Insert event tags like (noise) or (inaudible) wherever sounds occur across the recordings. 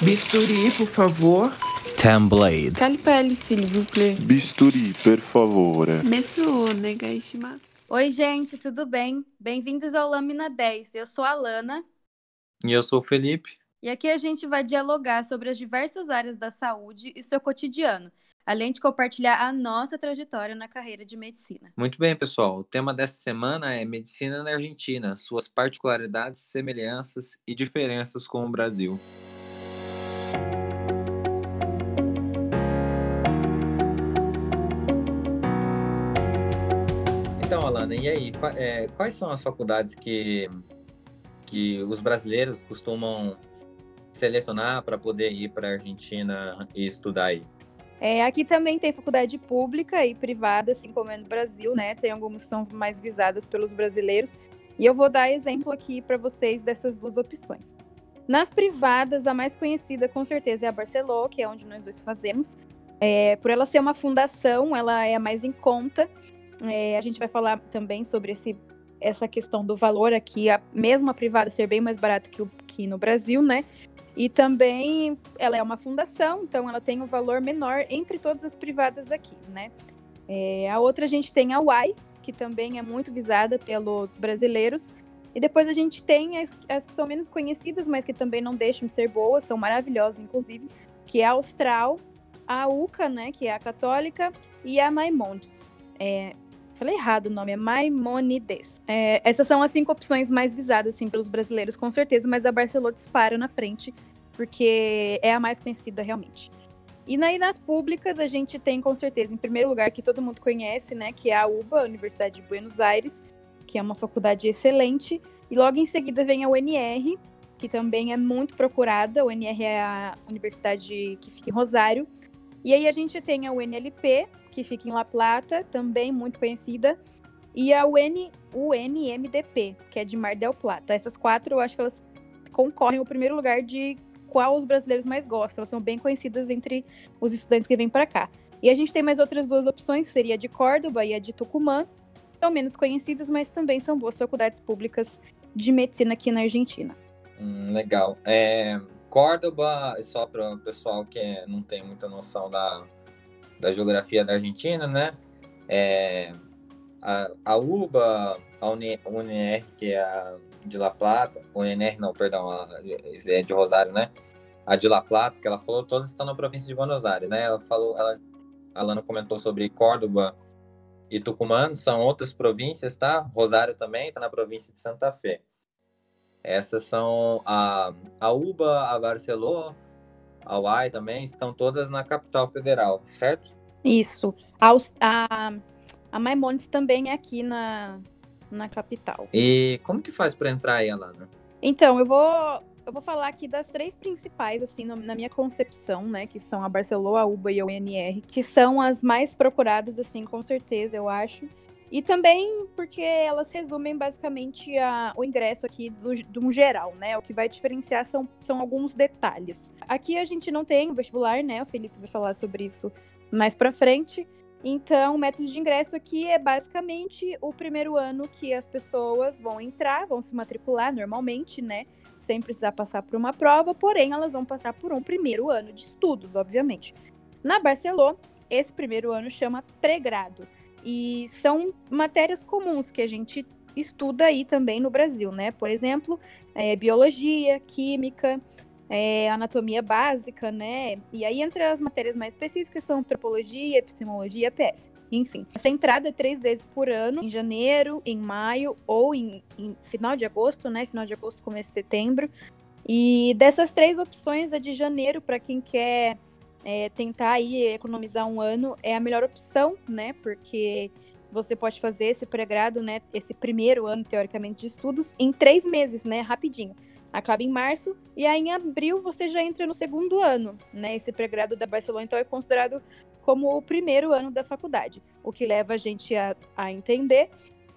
Bisturi, por favor. Temblade. Calipelli, s'il vous plaît. Bisturi, per favore. Metsu, negaishimasu. Oi, gente, tudo bem? Bem-vindos ao Lâmina 10. Eu sou a Lana E eu sou o Felipe. e aqui a gente vai dialogar sobre as diversas áreas da saúde e seu cotidiano, além de compartilhar a nossa trajetória na carreira de medicina. Muito bem, pessoal. O tema dessa semana é Medicina na Argentina, suas particularidades, semelhanças e diferenças com o Brasil. Então, Alana, e aí? é, quais são as faculdades que, que os brasileiros costumam selecionar para poder ir para a Argentina e estudar aí? É, aqui também tem faculdade pública e privada, assim como é no Brasil, né? Tem algumas que são mais visadas pelos brasileiros. E eu vou dar exemplo aqui para vocês dessas duas opções. Nas privadas, a mais conhecida com certeza é a Barceló, que é onde nós dois fazemos. É, por ela ser uma fundação, ela é a mais em conta. É, a gente vai falar também sobre esse, essa questão do valor aqui, a mesma privada ser bem mais barata que, o, que no Brasil, né? E também ela é uma fundação, então ela tem um valor menor entre todas as privadas aqui, né? É, a outra a gente tem a UAI, que também é muito visada pelos brasileiros. E depois a gente tem as, as que são menos conhecidas, mas que também não deixam de ser boas, são maravilhosas, inclusive, que é a Austral, a UCA, né, que é a católica, e a Maimonides. É, falei errado o nome, é Maimonides. É, essas são as cinco opções mais visadas, assim, pelos brasileiros, com certeza, mas a Barcelona dispara na frente, porque é a mais conhecida realmente. E aí nas públicas a gente tem com certeza, em primeiro lugar, que todo mundo conhece, né, que é a UBA, Universidade de Buenos Aires, que é uma faculdade excelente. E logo em seguida vem a UNR, que também é muito procurada. A UNR é a universidade que fica em Rosário. E aí a gente tem a UNLP, que fica em La Plata, também muito conhecida. E a UN, UNMDP, que é de Mar del Plata. Essas quatro, eu acho que elas concorrem ao primeiro lugar de qual os brasileiros mais gostam. Elas são bem conhecidas entre os estudantes que vêm para cá. E a gente tem mais outras duas opções, seria a de Córdoba e a de Tucumã. São menos conhecidas, mas também são boas faculdades públicas de medicina aqui na Argentina. Hum, legal. É, Córdoba, só para o pessoal que não tem muita noção da, da geografia da Argentina, né? É, a, a UBA, a UNR, que é a de La Plata, UNR não, perdão, a, é de Rosário, né? A de La Plata, que ela falou, todas estão na província de Buenos Aires, né? Ela falou, ela, a Lana comentou sobre Córdoba e Tucumã, são outras províncias, tá? Rosário também está na província de Santa Fé. Essas são a, a UBA, a Barcelona, a UAI também, estão todas na capital federal, certo? Isso. A, a, a Maimonides também é aqui na, na capital. E como que faz para entrar aí, Alana? Então, eu vou, eu vou falar aqui das três principais, assim, na minha concepção, né? Que são a Barcelona, a UBA e a UNR, que são as mais procuradas, assim, com certeza, eu acho. E também porque elas resumem basicamente a- o ingresso aqui do, um geral, né? O que vai diferenciar são, são alguns detalhes. Aqui a gente não tem vestibular, né? O Felipe vai falar sobre isso mais pra frente. Então, o método de ingresso aqui é basicamente o primeiro ano que as pessoas vão entrar, vão se matricular normalmente, né? Sem precisar passar por uma prova, porém elas vão passar por um primeiro ano de estudos, obviamente. Na Barcelona, esse primeiro ano chama pré-grado. E são matérias comuns que a gente estuda aí também no Brasil, né? Por exemplo, é, biologia, química, é, anatomia básica, né? E aí, entre as matérias mais específicas são antropologia, epistemologia, PS. Enfim, essa entrada é três vezes por ano, em janeiro, em maio ou em, em final de agosto, né? Final de agosto, começo de setembro. E dessas três opções, a de janeiro, para quem quer é, tentar aí economizar um ano, é a melhor opção, né? Porque você pode fazer esse pré-grado, né? Esse primeiro ano, teoricamente, de estudos, em três meses, né? Rapidinho acaba em março, e aí em abril você já entra no segundo ano, né? Esse pré-grado da Barcelona, então, é considerado como o primeiro ano da faculdade, o que leva a gente a, a entender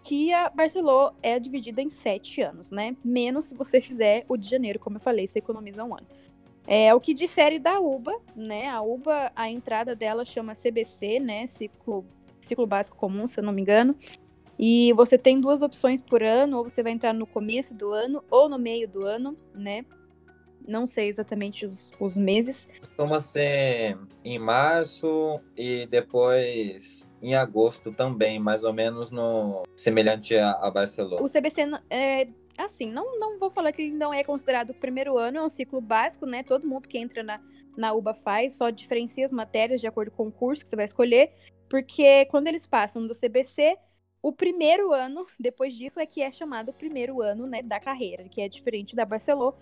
que a Barcelona é dividida em sete anos, né? Menos se você fizer o de janeiro, como eu falei, você economiza um ano. É o que difere da UBA, né? A UBA, a entrada dela chama CBC, né? Ciclo, ciclo básico comum, se eu não me engano. E você tem duas opções por ano, ou você vai entrar no começo do ano ou no meio do ano, né? não sei exatamente os, os meses. Costuma ser em março e depois em agosto também, mais ou menos no semelhante a, a Barcelona. O CBC é assim, não, não vou falar que ele não é considerado o primeiro ano, é um ciclo básico, né? Todo mundo que entra na, na UBA faz, só diferencia as matérias de acordo com o curso que você vai escolher, porque quando eles passam do CBC, o primeiro ano, depois disso, é que é chamado primeiro ano né, da carreira, que é diferente da Barcelona,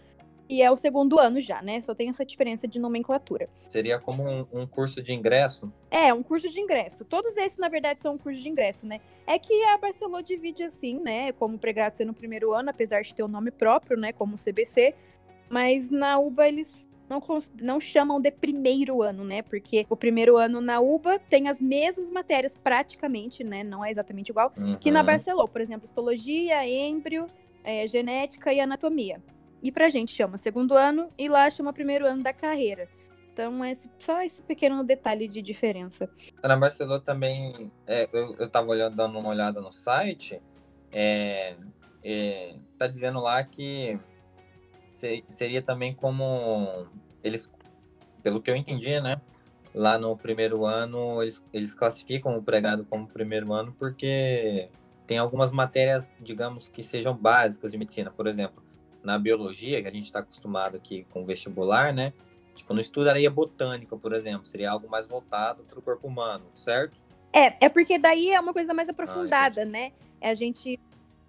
e é o segundo ano já, né? Só tem essa diferença de nomenclatura. Seria como um, um, curso de ingresso? É, um curso de ingresso. Todos esses, na verdade, são um curso de ingresso, né? É que a Barcelona divide assim, né? Como pregrado ser no primeiro ano, apesar de ter o um nome próprio, né? Como CBC. Mas na UBA eles não, não chamam de primeiro ano, né? Porque o primeiro ano na UBA tem as mesmas matérias praticamente, né? Não é exatamente igual, uhum. que na Barcelona. Por exemplo, histologia, êmbrio, é, genética e anatomia. E pra gente chama segundo ano e lá chama primeiro ano da carreira. Então, é esse, só esse pequeno detalhe de diferença. Na Barcelona também, é, eu, eu tava olhando, dando uma olhada no site, é, é, tá dizendo lá que seria também como eles, pelo que eu entendi, né? Lá no primeiro ano, eles, eles classificam o pregado como primeiro ano porque tem algumas matérias, digamos, que sejam básicas de medicina. Por exemplo, na biologia, que a gente está acostumado aqui com vestibular, né? Tipo, não estudaria botânica, por exemplo, seria algo mais voltado para o corpo humano, certo? É, é porque daí é uma coisa mais ah, aprofundada, ah, né? É a gente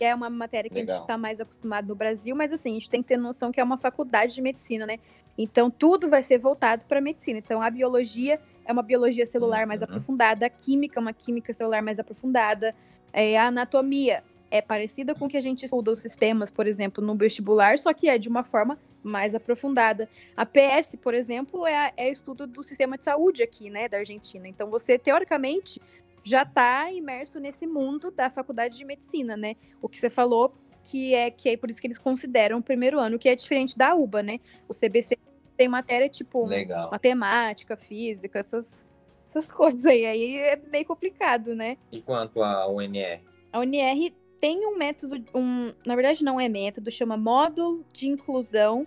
é uma matéria que Legal. a gente está mais acostumado no Brasil, mas assim, a gente tem que ter noção que é uma faculdade de medicina, né? Então tudo vai ser voltado para medicina. Então a biologia é uma biologia celular uhum. mais aprofundada, a química é uma química celular mais aprofundada, é, a anatomia é parecida com o que a gente estuda os sistemas, por exemplo, no vestibular, só que é de uma forma mais aprofundada. A PS, por exemplo, é, é estudo do sistema de saúde aqui, né, da Argentina. Então, você, teoricamente, já está imerso nesse mundo da faculdade de medicina, né? O que você falou, que é que é por isso que eles consideram o primeiro ano, que é diferente da UBA, né? O CBC tem matéria tipo Legal. matemática, física, essas, essas (laughs) coisas aí. Aí é meio complicado, né? E quanto à UNR? A UNR tem um método, um, na verdade não é método, chama módulo de inclusão,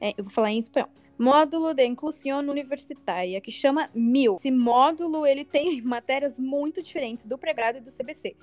é, eu vou falar em espanhol, módulo de inclusão universitária, que chama MIL. Esse módulo, ele tem (laughs) matérias muito diferentes do pré-grado e do CBC.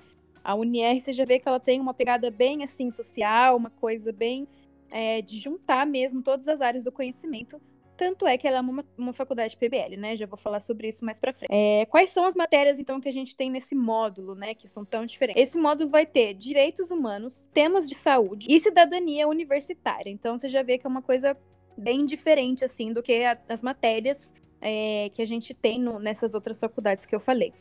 A UNR, você já vê que ela tem uma pegada bem, assim, social, uma coisa bem é, de juntar mesmo todas as áreas do conhecimento tanto é que ela é uma, uma faculdade PBL, né? Já vou falar sobre isso mais pra frente. É, quais são as matérias, então, que a gente tem nesse módulo, né? Que são tão diferentes. Esse módulo vai ter direitos humanos, temas de saúde e cidadania universitária. Então, você já vê que é uma coisa bem diferente, assim, do que a, as matérias é, que a gente tem no, nessas outras faculdades que eu falei.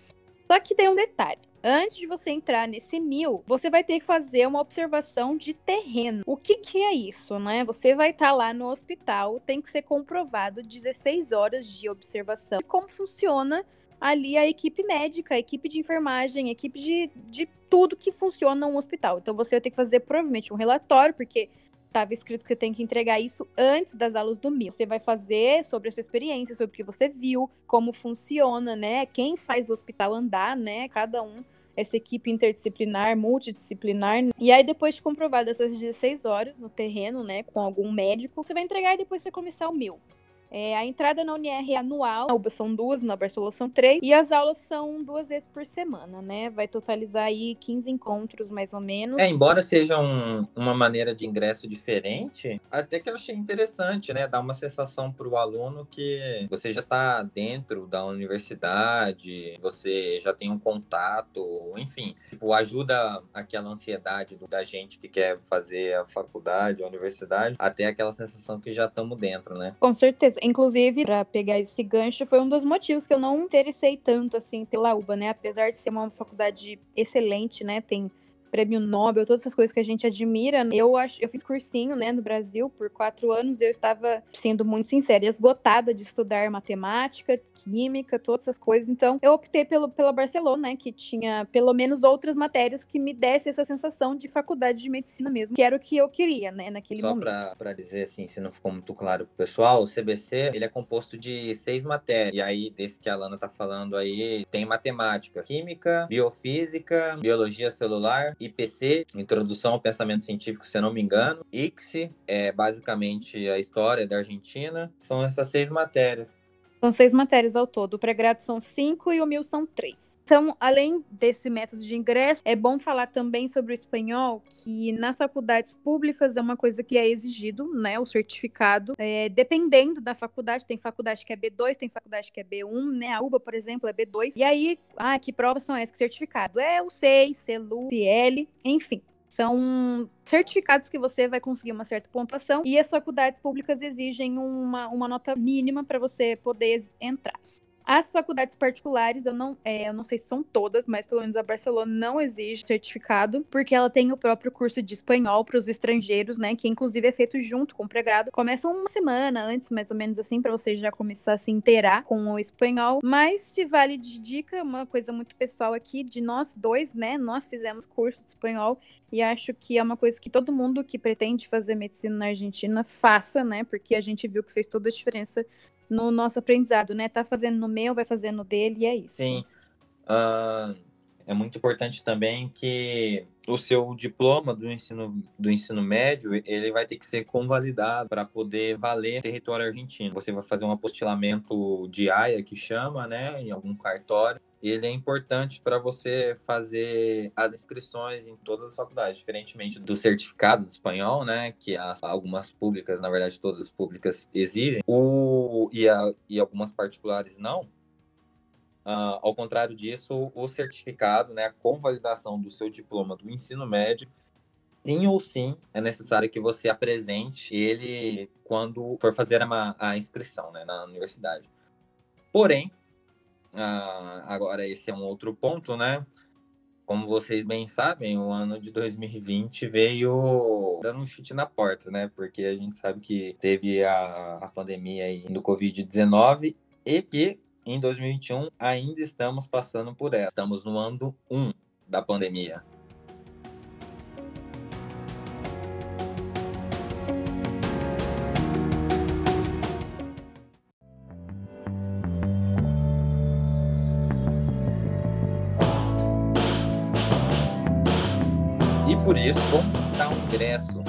Só que tem um detalhe. Antes de você entrar nesse mil, você vai ter que fazer uma observação de terreno. O que, que é isso, né? Você vai estar tá lá no hospital, tem que ser comprovado 16 horas de observação. Como funciona ali a equipe médica, a equipe de enfermagem, a equipe de, de tudo que funciona no hospital. Então você vai ter que fazer provavelmente um relatório, porque estava escrito que você tem que entregar isso antes das aulas do MIL. Você vai fazer sobre a sua experiência, sobre o que você viu, como funciona, né? Quem faz o hospital andar, né? Cada um essa equipe interdisciplinar, multidisciplinar. E aí, depois de comprovado essas 16 horas no terreno, né, com algum médico, você vai entregar e depois você começar o mil. É, a entrada na UNR é anual, na UBA são duas, na Barcelona são três, e as aulas são duas vezes por semana, né? Vai totalizar aí 15 encontros, mais ou menos. É, embora seja um, uma maneira de ingresso diferente, até que eu achei interessante, né? Dar uma sensação para o aluno que você já está dentro da universidade, você já tem um contato, enfim, tipo, ajuda aquela ansiedade da gente que quer fazer a faculdade, a universidade, até aquela sensação que já estamos dentro, né? Com certeza. Inclusive, para pegar esse gancho, foi um dos motivos que eu não interessei tanto assim pela UBA, né? Apesar de ser uma faculdade excelente, né? Tem prêmio Nobel, todas essas coisas que a gente admira. Né? Eu acho, eu fiz cursinho, né, no Brasil por quatro anos. E eu estava sendo muito sincera, esgotada de estudar matemática, química, todas essas coisas. Então, eu optei pelo, pela Barcelona, né, que tinha pelo menos outras matérias que me desse essa sensação de faculdade de medicina mesmo, que era o que eu queria, né, naquele Só momento. Só para dizer assim, se não ficou muito claro pro pessoal, o CBC, ele é composto de seis matérias. E aí, desse que a Lana tá falando aí, tem matemática, química, biofísica, biologia celular IPC, Introdução ao Pensamento Científico, se eu não me engano. ICSI, é basicamente a história da Argentina. São essas seis matérias. São seis matérias ao todo. O pré-grado são cinco e o mil são três. Então, além desse método de ingresso, é bom falar também sobre o espanhol, que nas faculdades públicas é uma coisa que é exigido, né? O certificado. É, dependendo da faculdade, tem faculdade que é B2, tem faculdade que é B1, né? A UBA, por exemplo, é B2. E aí, ah, que provas são essas? Que certificado? É o SEI, CELU, CL, enfim. São certificados que você vai conseguir uma certa pontuação e as faculdades públicas exigem uma, uma nota mínima para você poder entrar. As faculdades particulares, eu não, é, eu não sei se são todas, mas pelo menos a Barcelona não exige certificado, porque ela tem o próprio curso de espanhol para os estrangeiros, né? Que inclusive é feito junto com o pré-grado. Começa uma semana antes, mais ou menos assim, para você já começar a se inteirar com o espanhol. Mas se vale de dica, uma coisa muito pessoal aqui, de nós dois, né? Nós fizemos curso de espanhol e acho que é uma coisa que todo mundo que pretende fazer medicina na Argentina faça, né? Porque a gente viu que fez toda a diferença no nosso aprendizado, né? Tá fazendo no meu, vai fazer no dele, e é isso. Sim. Uh, é muito importante também que o seu diploma do ensino, do ensino médio, ele vai ter que ser convalidado para poder valer território argentino. Você vai fazer um apostilamento de AIA, que chama, né, em algum cartório. Ele é importante para você fazer as inscrições em todas as faculdades, diferentemente do certificado de espanhol, né, que as, algumas públicas, na verdade todas as públicas exigem, o, e, a, e algumas particulares não. Uh, ao contrário disso, o certificado, né, a convalidação do seu diploma do ensino médio, sim ou sim é necessário que você apresente ele quando for fazer a, a inscrição né, na universidade. Porém, uh, agora esse é um outro ponto, né? Como vocês bem sabem, o ano de 2020 veio dando um chute na porta, né? Porque a gente sabe que teve a, a pandemia aí do Covid-19 e que em 2021 ainda estamos passando por ela. Estamos no ano 1 da pandemia.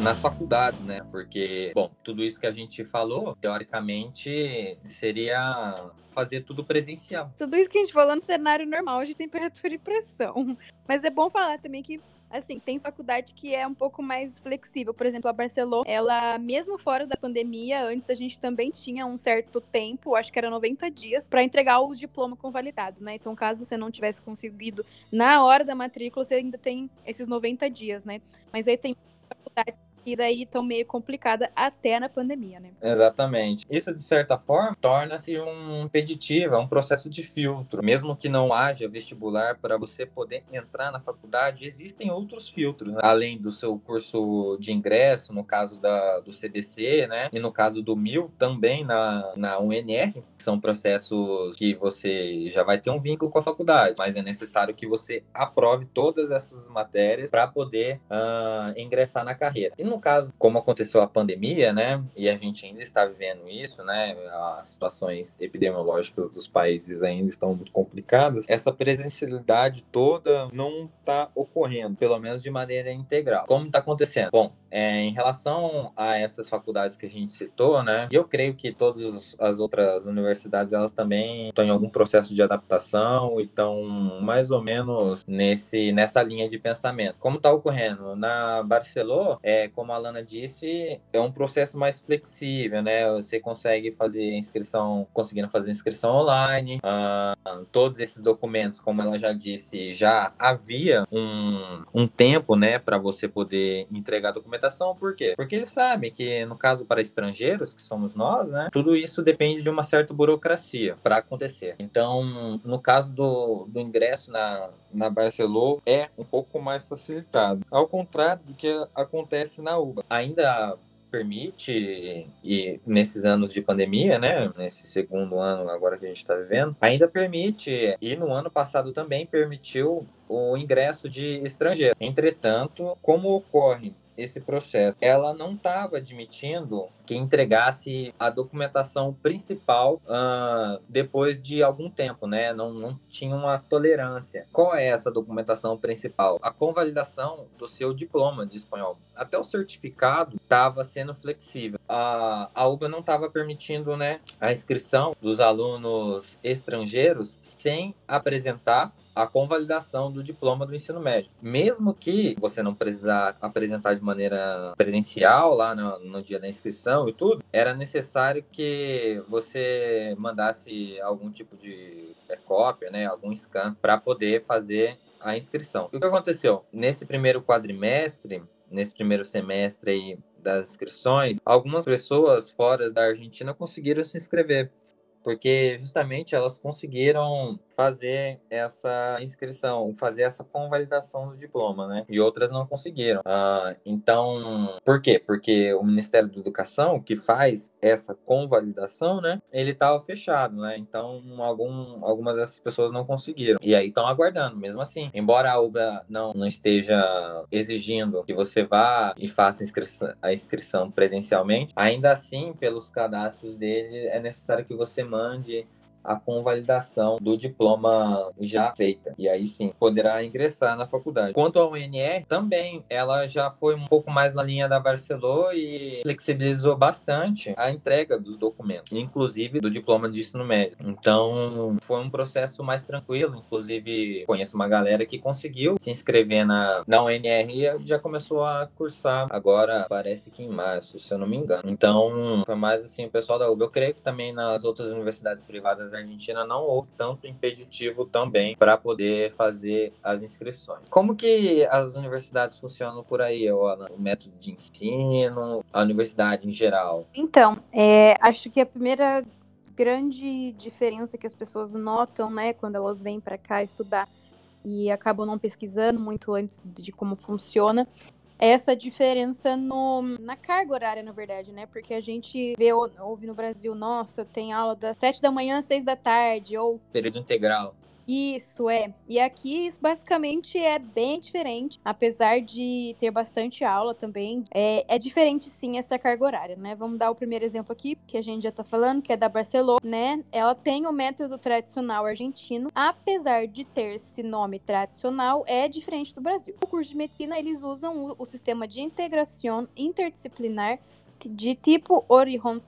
Nas faculdades, né? Porque, bom, tudo isso que a gente falou, teoricamente, seria fazer tudo presencial. Tudo isso que a gente falou no cenário normal de temperatura e pressão. (laughs) Mas é bom falar também que assim, tem faculdade que é um pouco mais flexível. Por exemplo, a Barcelona, ela, mesmo fora da pandemia, antes a gente também tinha um certo tempo, acho que era 90 dias, para entregar o diploma convalidado, né? Então, caso você não tivesse conseguido na hora da matrícula, você ainda tem esses 90 dias, né? Mas aí tem faculdade e daí tão meio complicada até na pandemia, né? Exatamente. Isso, de certa forma, torna-se um impeditivo, é um processo de filtro. Mesmo que não haja vestibular para você poder entrar na faculdade, existem outros filtros, né? além do seu curso de ingresso, no caso da, do CBC, né? E no caso do MIL, também na, na UNR, são processos que você já vai ter um vínculo com a faculdade, mas é necessário que você aprove todas essas matérias para poder uh, ingressar na carreira. E no no caso, como aconteceu a pandemia, né, e a gente ainda está vivendo isso, né, as situações epidemiológicas dos países ainda estão muito complicadas, essa presencialidade toda não está ocorrendo, pelo menos de maneira integral. Como está acontecendo? Bom, é, em relação a essas faculdades que a gente citou, né, eu creio que todas as outras universidades, elas também estão em algum processo de adaptação e estão mais ou menos nesse, nessa linha de pensamento. Como está ocorrendo? Na Barcelona, é, como a Lana disse, é um processo mais flexível, né? Você consegue fazer inscrição, conseguindo fazer inscrição online. Uh, todos esses documentos, como ela já disse, já havia um, um tempo, né, para você poder entregar a documentação. Por quê? Porque eles sabem que, no caso para estrangeiros, que somos nós, né, tudo isso depende de uma certa burocracia para acontecer. Então, no caso do, do ingresso na, na Barcelona, é um pouco mais facilitado. Ao contrário do que acontece na UBA. Ainda permite, e nesses anos de pandemia, né, nesse segundo ano agora que a gente está vivendo, ainda permite, e no ano passado também permitiu o ingresso de estrangeiro. Entretanto, como ocorre esse processo. Ela não estava admitindo que entregasse a documentação principal uh, depois de algum tempo, né? Não, não tinha uma tolerância. Qual é essa documentação principal? A convalidação do seu diploma de espanhol. Até o certificado estava sendo flexível. A, a UBA não estava permitindo né, a inscrição dos alunos estrangeiros sem apresentar a convalidação do diploma do ensino médio. Mesmo que você não precisar apresentar de maneira presencial lá no, no, dia da inscrição e tudo, era necessário que você mandasse algum tipo de cópia, né, algum scan para poder fazer a inscrição. O que aconteceu? Nesse primeiro quadrimestre, nesse primeiro semestre aí das inscrições, algumas pessoas fora da Argentina conseguiram se inscrever porque justamente elas conseguiram fazer essa inscrição, fazer essa convalidação do diploma, né? E outras não conseguiram. Uh, então, por quê? Porque o Ministério da Educação, que faz essa convalidação, né? Ele estava fechado, né? Então, algum, algumas dessas pessoas não conseguiram. E aí estão aguardando, mesmo assim. Embora a UBA não, não esteja exigindo que você vá e faça a inscrição, a inscrição presencialmente, ainda assim, pelos cadastros dele, é necessário que você mande a convalidação do diploma já feita. E aí sim, poderá ingressar na faculdade. Quanto ao UNR, também ela já foi um pouco mais na linha da Barcelona e flexibilizou bastante a entrega dos documentos, inclusive do diploma de ensino médio. Então, foi um processo mais tranquilo. Inclusive, conheço uma galera que conseguiu se inscrever na, na UNR e já começou a cursar agora, parece que em março, se eu não me engano. Então, foi mais assim, o pessoal da UB. Eu creio que também nas outras universidades privadas Argentina não houve tanto impeditivo também para poder fazer as inscrições. Como que as universidades funcionam por aí, Ana? O método de ensino, a universidade em geral? Então, é, acho que a primeira grande diferença que as pessoas notam, né, quando elas vêm para cá estudar e acabam não pesquisando muito antes de como funciona, essa diferença no, na carga horária, na verdade, né? Porque a gente vê, ouve no Brasil, nossa, tem aula das sete da manhã às seis da tarde, ou... Período integral. Isso, é. E aqui, basicamente é bem diferente. Apesar de ter bastante aula também, é, é diferente sim essa carga horária, né? Vamos dar o primeiro exemplo aqui, que a gente já tá falando, que é da Barcelona, né? Ela tem o método tradicional argentino, apesar de ter esse nome tradicional, é diferente do Brasil. No curso de medicina, eles usam o, o sistema de integração interdisciplinar de tipo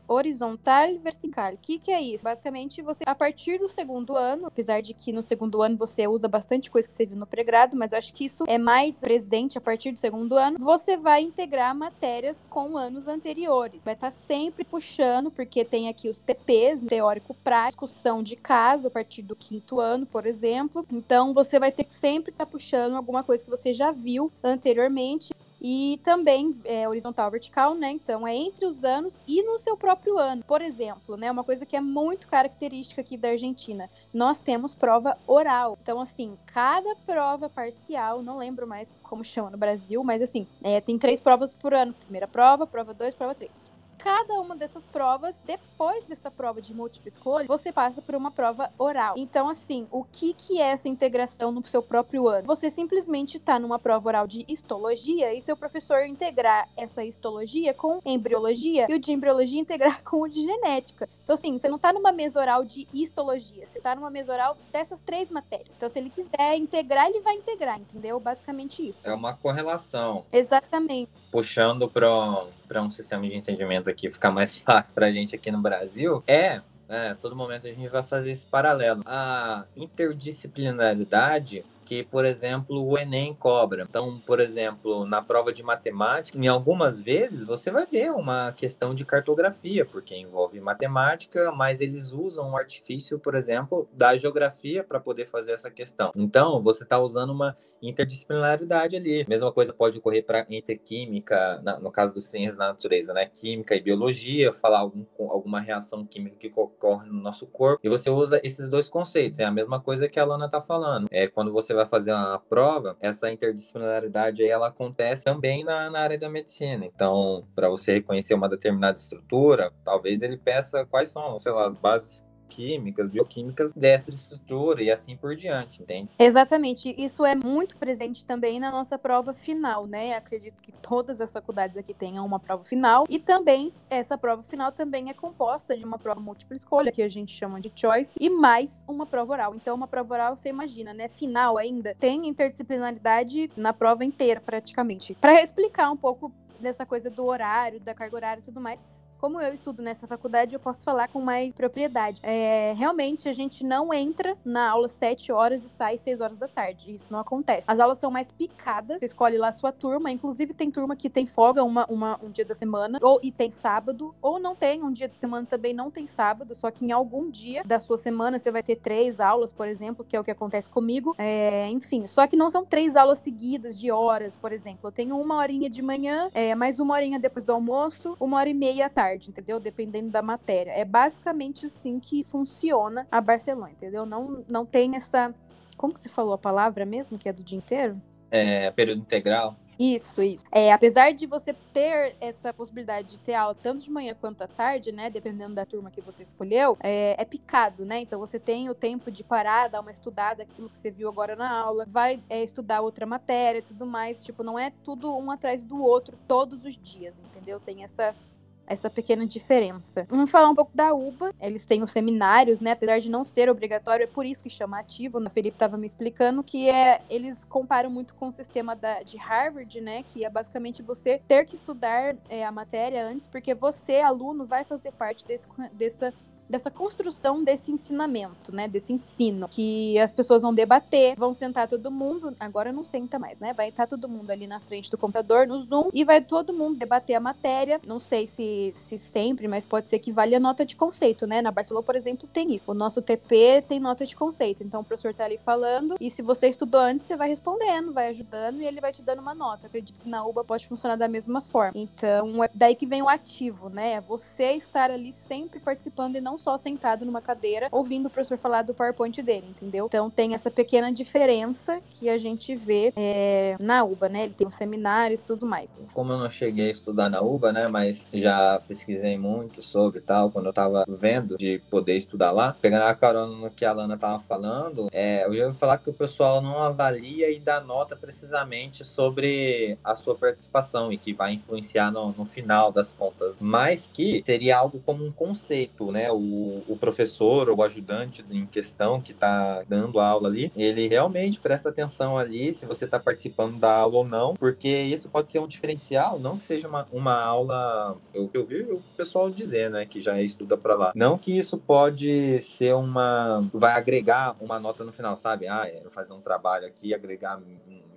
horizontal e vertical. O que, que é isso? Basicamente, você, a partir do segundo ano, apesar de que no segundo ano você usa bastante coisa que você viu no pré-grado, mas eu acho que isso é mais presente a partir do segundo ano, você vai integrar matérias com anos anteriores. Vai estar tá sempre puxando, porque tem aqui os TPs, teórico prático, discussão de caso a partir do quinto ano, por exemplo. Então, você vai ter que sempre estar tá puxando alguma coisa que você já viu anteriormente e também é horizontal vertical, né? Então é entre os anos e no seu próprio ano. Por exemplo, né? Uma coisa que é muito característica aqui da Argentina. Nós temos prova oral. Então, assim, cada prova parcial, não lembro mais como chama no Brasil, mas assim, é, tem três provas por ano. Primeira prova, prova 2, prova 3 cada uma dessas provas, depois dessa prova de múltipla escolha, você passa por uma prova oral. Então, assim, o que, que é essa integração no seu próprio ano? Você simplesmente está numa prova oral de histologia e seu professor integrar essa histologia com embriologia e o de embriologia (laughs) integrar com o de genética. Então, assim, você não está numa mesa oral de histologia, você está numa mesa oral dessas três matérias. Então, se ele quiser integrar, ele vai integrar, entendeu? Basicamente isso. É uma correlação. Exatamente. Puxando para um sistema de entendimento aqui ficar mais (laughs) fácil para a gente aqui no Brasil, é, é, todo momento a gente vai fazer esse paralelo. A interdisciplinaridade que, por exemplo, o Enem cobra. Então, por exemplo, na prova de matemática, em algumas vezes você vai ver uma questão de cartografia, porque envolve matemática, mas eles usam um artifício, por exemplo, da geografia para poder fazer essa questão. Então, você está usando uma interdisciplinaridade ali. Mesma coisa pode ocorrer para entre química, na, no caso dos ciências da natureza, né? Química e biologia, falar algum, alguma reação química que ocorre no nosso corpo. E você usa esses dois conceitos. É a mesma coisa que a Lana está falando. É quando você vai fazer uma prova, essa interdisciplinaridade aí ela acontece também na, na área da medicina. Então, para você reconhecer uma determinada estrutura, talvez ele peça quais são, sei lá, as bases químicas, bioquímicas dessa estrutura e assim por diante, entende? Exatamente. Isso é muito presente também na nossa prova final, né? Acredito que todas as faculdades aqui tenham uma prova final e também essa prova final também é composta de uma prova múltipla escolha, que a gente chama de choice, e mais uma prova oral. Então, uma prova oral, você imagina, né? Final ainda, tem interdisciplinaridade na prova inteira, praticamente. Para explicar um pouco dessa coisa do horário, da carga horária e tudo mais, como eu estudo nessa faculdade, eu posso falar com mais propriedade. É, realmente, a gente não entra na aula 7 horas e sai 6 horas da tarde. Isso não acontece. As aulas são mais picadas. Você escolhe lá a sua turma. Inclusive, tem turma que tem folga uma, uma, um dia da semana. Ou e tem sábado. Ou não tem. Um dia de semana também não tem sábado. Só que em algum dia da sua semana você vai ter três aulas, por exemplo, que é o que acontece comigo. É, enfim, só que não são três aulas seguidas de horas, por exemplo. Eu tenho uma horinha de manhã, é, mais uma horinha depois do almoço, uma hora e meia à tarde tarde, entendeu? Dependendo da matéria. É basicamente assim que funciona a Barcelona, entendeu? Não, não tem essa. Como que se falou a palavra mesmo, que é do dia inteiro? É, período integral. Isso, isso. É, apesar de você ter essa possibilidade de ter aula tanto de manhã quanto à tarde, né? Dependendo da turma que você escolheu, é, é picado, né? Então você tem o tempo de parar, dar uma estudada, aquilo que você viu agora na aula, vai é, estudar outra matéria e tudo mais. Tipo, não é tudo um atrás do outro todos os dias, entendeu? Tem essa essa pequena diferença. Vamos falar um pouco da UBA. Eles têm os seminários, né? Apesar de não ser obrigatório, é por isso que chama ativo. O Felipe estava me explicando que é eles comparam muito com o sistema da, de Harvard, né? Que é basicamente você ter que estudar é, a matéria antes, porque você, aluno, vai fazer parte desse, dessa dessa construção desse ensinamento, né? Desse ensino. Que as pessoas vão debater, vão sentar todo mundo. Agora não senta mais, né? Vai estar todo mundo ali na frente do computador, no Zoom, e vai todo mundo debater a matéria. Não sei se, se sempre, mas pode ser que valha nota de conceito, né? Na Barcelona, por exemplo, tem isso. O nosso TP tem nota de conceito. Então o professor tá ali falando, e se você estudou antes, você vai respondendo, vai ajudando, e ele vai te dando uma nota. Acredito que na UBA pode funcionar da mesma forma. Então, é daí que vem o ativo, né? É você estar ali sempre participando e não só sentado numa cadeira ouvindo o professor falar do PowerPoint dele, entendeu? Então tem essa pequena diferença que a gente vê é, na UBA, né? Ele tem os seminários e tudo mais. Como eu não cheguei a estudar na UBA, né? Mas já pesquisei muito sobre tal, quando eu tava vendo de poder estudar lá, pegando a carona no que a Lana tava falando, é, eu já ouvi falar que o pessoal não avalia e dá nota precisamente sobre a sua participação e que vai influenciar no, no final das contas, mas que seria algo como um conceito, né? O o, professor ou o ajudante em questão que está dando aula ali, ele realmente presta atenção ali se você está participando da aula ou não, porque isso pode ser um diferencial, não que seja uma, uma aula, que eu vi o pessoal dizer, né, que já estuda para lá. Não que isso pode ser uma, vai agregar uma nota no final, sabe? Ah, é, fazer um trabalho aqui, agregar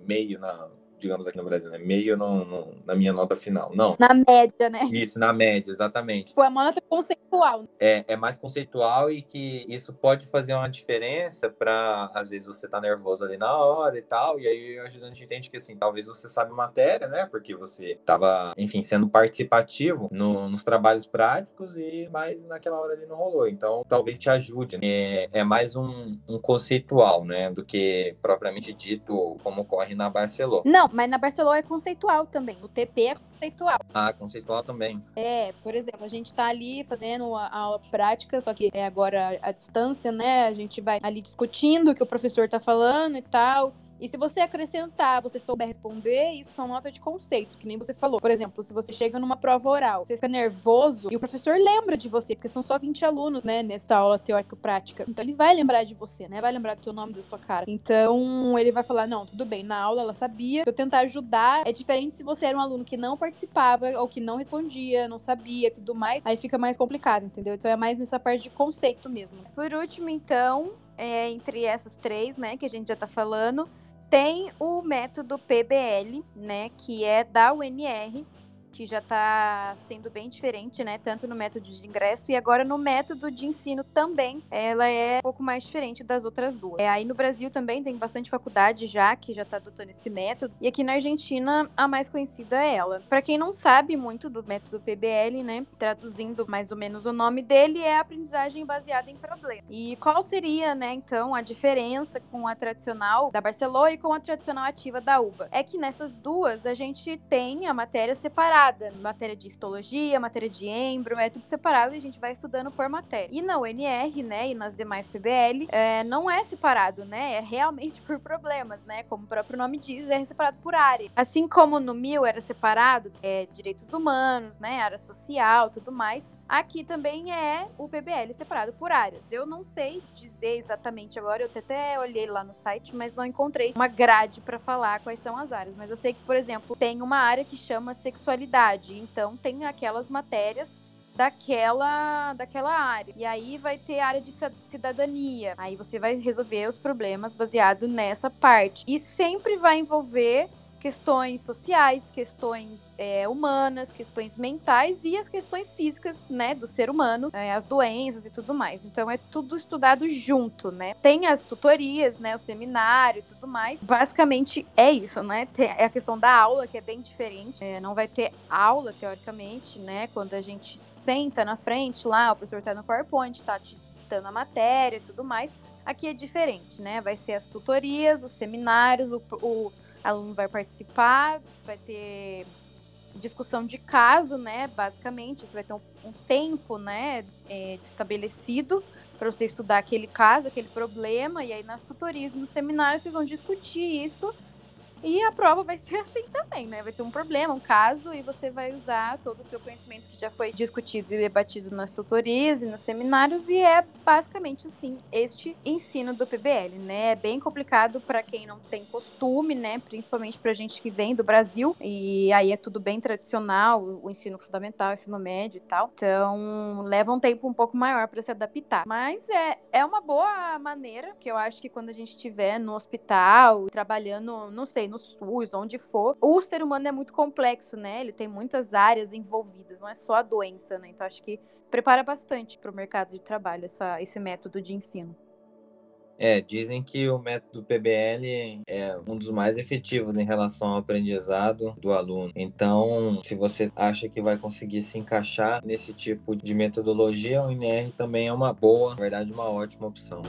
meio na digamos aqui no Brasil, né? Meio no, no, na minha nota final. Não. Na média, né? Isso, na média, exatamente. Tipo, é uma nota conceitual. É, é mais conceitual e que isso pode fazer uma diferença para às vezes você tá nervoso ali na hora e tal, e aí o ajudante entende que assim, talvez você sabe matéria, né? Porque você tava, enfim, sendo participativo no, nos trabalhos práticos e mais naquela hora ali não rolou. Então, talvez te ajude. Né? É, é mais um, um conceitual, né? Do que propriamente dito como ocorre na Barcelona. Não, mas na Barcelona é conceitual também. O TP é conceitual. Ah, conceitual também. É, por exemplo, a gente tá ali fazendo a aula prática, só que é agora a distância, né? A gente vai ali discutindo o que o professor tá falando e tal. E se você acrescentar, você souber responder, isso são notas de conceito, que nem você falou. Por exemplo, se você chega numa prova oral, você fica nervoso e o professor lembra de você, porque são só 20 alunos, né, nessa aula teórico-prática. Então ele vai lembrar de você, né? Vai lembrar do teu nome, da sua cara. Então ele vai falar: não, tudo bem, na aula ela sabia. Eu tentar ajudar, é diferente se você era um aluno que não participava ou que não respondia, não sabia, tudo mais. Aí fica mais complicado, entendeu? Então é mais nessa parte de conceito mesmo. Por último, então, é, entre essas três, né, que a gente já tá falando, tem o método PBL, né, que é da UNR, que já está sendo bem diferente, né? Tanto no método de ingresso e agora no método de ensino também. Ela é um pouco mais diferente das outras duas. É, aí no Brasil também tem bastante faculdade já que já está adotando esse método. E aqui na Argentina a mais conhecida é ela. Para quem não sabe muito do método PBL, né? Traduzindo mais ou menos o nome dele é aprendizagem baseada em problema. E qual seria, né? Então a diferença com a tradicional da Barcelona e com a tradicional ativa da UBA? É que nessas duas a gente tem a matéria separada separada, matéria de histologia, matéria de embro, é tudo separado e a gente vai estudando por matéria. E na UNR, né, e nas demais PBL, é, não é separado, né, é realmente (laughs) por problemas, né, como o próprio nome diz, é separado por área. Assim como no MIL era separado, é, direitos humanos, né, área social, tudo mais, aqui também é o PBL separado por áreas. Eu não sei dizer exatamente agora, eu até olhei lá no site, mas não encontrei uma grade para falar quais são as áreas. Mas eu sei que, por exemplo, tem uma área que chama sexualidade, então tem aquelas matérias daquela daquela área. E aí vai ter área de cidadania. Aí você vai resolver os problemas baseado nessa parte. E sempre vai envolver questões sociais, questões é, humanas, questões mentais e as questões físicas, né, do ser humano, é, as doenças e tudo mais. Então é tudo estudado junto, né? Tem as tutorias, né, o seminário e tudo mais. Basicamente é isso, né? Tem é a questão da aula que é bem diferente. É, não vai ter aula teoricamente, né? Quando a gente senta na frente lá, o professor tá no PowerPoint, tá te dando a matéria e tudo mais. Aqui é diferente, né? Vai ser as tutorias, os seminários, o, o aluno vai participar, vai ter discussão de caso, né? Basicamente, você vai ter um, um tempo, né, é, estabelecido para você estudar aquele caso, aquele problema, e aí nas tutorias, no seminário, vocês vão discutir isso e a prova vai ser (laughs) assim também, né? Vai ter um problema, um caso, e você vai usar todo o seu conhecimento que já foi discutido e debatido nas tutorias e nos seminários, e é basicamente assim este ensino do PBL, né? É bem complicado para quem não tem costume, né? Principalmente para gente que vem do Brasil, e aí é tudo bem tradicional, o ensino fundamental, o ensino médio e tal. Então, leva um tempo um pouco maior para se adaptar. Mas é, é uma boa maneira, que eu acho que quando a gente estiver no hospital, trabalhando, não sei, no SUS, onde for, o ser humano é muito complexo, né? Ele tem muitas áreas envolvidas, não é só a doença, né? Então acho que prepara bastante para o mercado de trabalho essa, esse método de ensino. É, dizem que o método PBL é um dos mais efetivos em relação ao aprendizado do aluno. Então, se você acha que vai conseguir se encaixar nesse tipo de metodologia, o INR também é uma boa, na verdade, uma ótima opção.